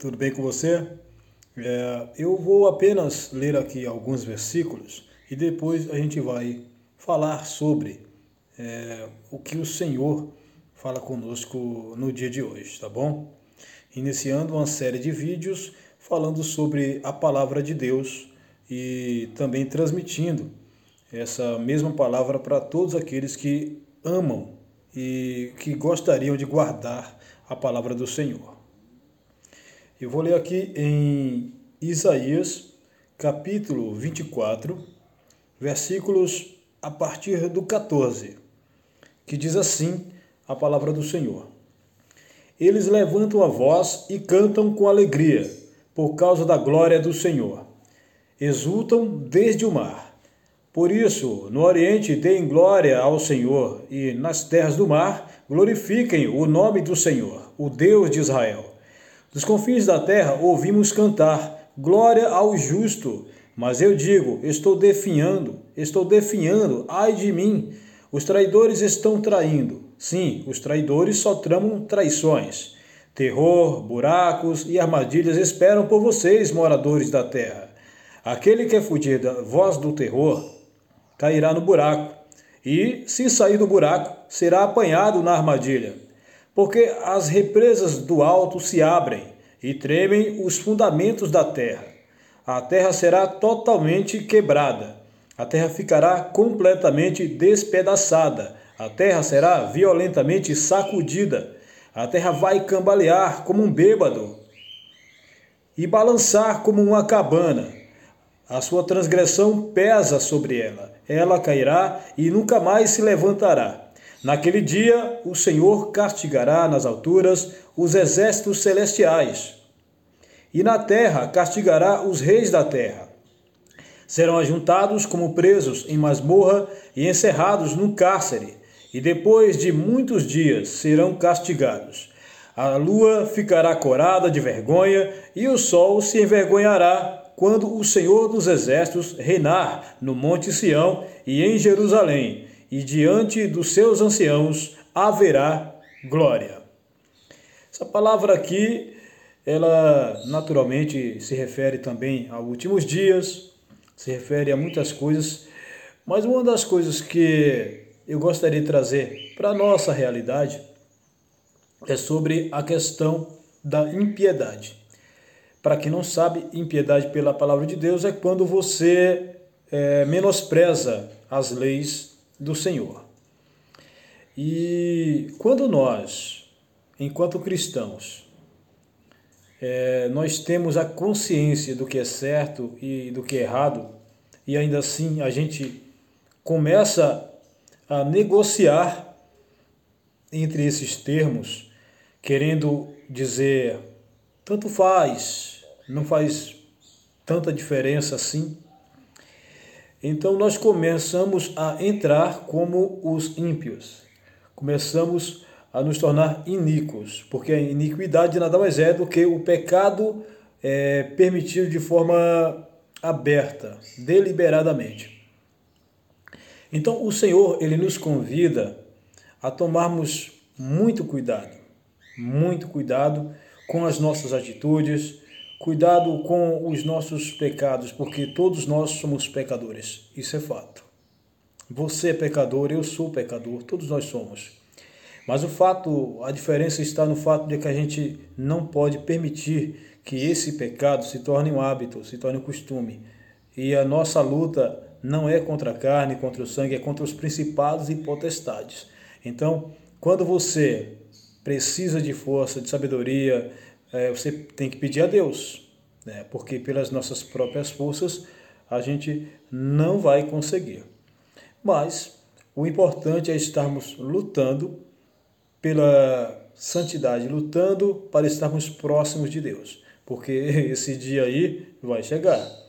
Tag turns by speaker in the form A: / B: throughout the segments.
A: tudo bem com você? É, eu vou apenas ler aqui alguns versículos e depois a gente vai falar sobre é, o que o Senhor fala conosco no dia de hoje, tá bom? Iniciando uma série de vídeos falando sobre a palavra de Deus e também transmitindo essa mesma palavra para todos aqueles que amam e que gostariam de guardar a palavra do Senhor. Eu vou ler aqui em Isaías, capítulo 24, versículos a partir do 14, que diz assim a palavra do Senhor. Eles levantam a voz e cantam com alegria, por causa da glória do Senhor. Exultam desde o mar. Por isso, no Oriente deem glória ao Senhor, e nas terras do mar glorifiquem o nome do Senhor, o Deus de Israel. Dos confins da terra ouvimos cantar: Glória ao justo. Mas eu digo: estou definhando, estou definhando, ai de mim. Os traidores estão traindo. Sim, os traidores só tramam traições. Terror, buracos e armadilhas esperam por vocês, moradores da terra. Aquele que é fugir da voz do terror cairá no buraco, e, se sair do buraco, será apanhado na armadilha porque as represas do alto se abrem e tremem os fundamentos da terra. A terra será totalmente quebrada, a terra ficará completamente despedaçada, a terra será violentamente sacudida, a terra vai cambalear como um bêbado e balançar como uma cabana. A sua transgressão pesa sobre ela, ela cairá e nunca mais se levantará. Naquele dia, o Senhor castigará nas alturas os exércitos celestiais, e na terra castigará os reis da terra. Serão ajuntados como presos em masmorra e encerrados num cárcere, e depois de muitos dias serão castigados. A lua ficará corada de vergonha, e o sol se envergonhará quando o Senhor dos exércitos reinar no Monte Sião e em Jerusalém e diante dos seus anciãos haverá glória. Essa palavra aqui, ela naturalmente se refere também a últimos dias, se refere a muitas coisas, mas uma das coisas que eu gostaria de trazer para a nossa realidade é sobre a questão da impiedade. Para quem não sabe, impiedade pela palavra de Deus é quando você é, menospreza as leis do Senhor. E quando nós, enquanto cristãos, é, nós temos a consciência do que é certo e do que é errado, e ainda assim a gente começa a negociar entre esses termos, querendo dizer tanto faz, não faz tanta diferença assim. Então nós começamos a entrar como os ímpios. Começamos a nos tornar iníquos, porque a iniquidade nada mais é do que o pecado é, permitido de forma aberta, deliberadamente. Então o Senhor ele nos convida a tomarmos muito cuidado, muito cuidado com as nossas atitudes, Cuidado com os nossos pecados, porque todos nós somos pecadores. Isso é fato. Você é pecador, eu sou pecador, todos nós somos. Mas o fato, a diferença está no fato de que a gente não pode permitir que esse pecado se torne um hábito, se torne um costume. E a nossa luta não é contra a carne, contra o sangue, é contra os principados e potestades. Então, quando você precisa de força, de sabedoria, é, você tem que pedir a Deus, né? porque pelas nossas próprias forças a gente não vai conseguir. Mas o importante é estarmos lutando pela santidade, lutando para estarmos próximos de Deus, porque esse dia aí vai chegar.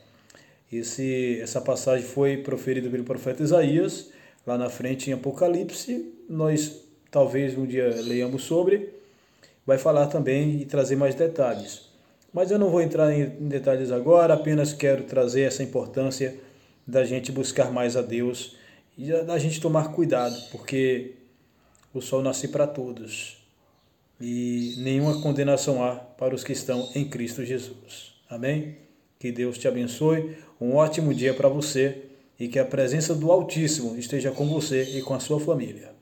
A: Esse, essa passagem foi proferida pelo profeta Isaías, lá na frente em Apocalipse. Nós talvez um dia leiamos sobre vai falar também e trazer mais detalhes. Mas eu não vou entrar em detalhes agora, apenas quero trazer essa importância da gente buscar mais a Deus e da gente tomar cuidado, porque o sol nasce para todos. e nenhuma condenação há para os que estão em Cristo Jesus. Amém? Que Deus te abençoe, um ótimo dia para você e que a presença do Altíssimo esteja com você e com a sua família.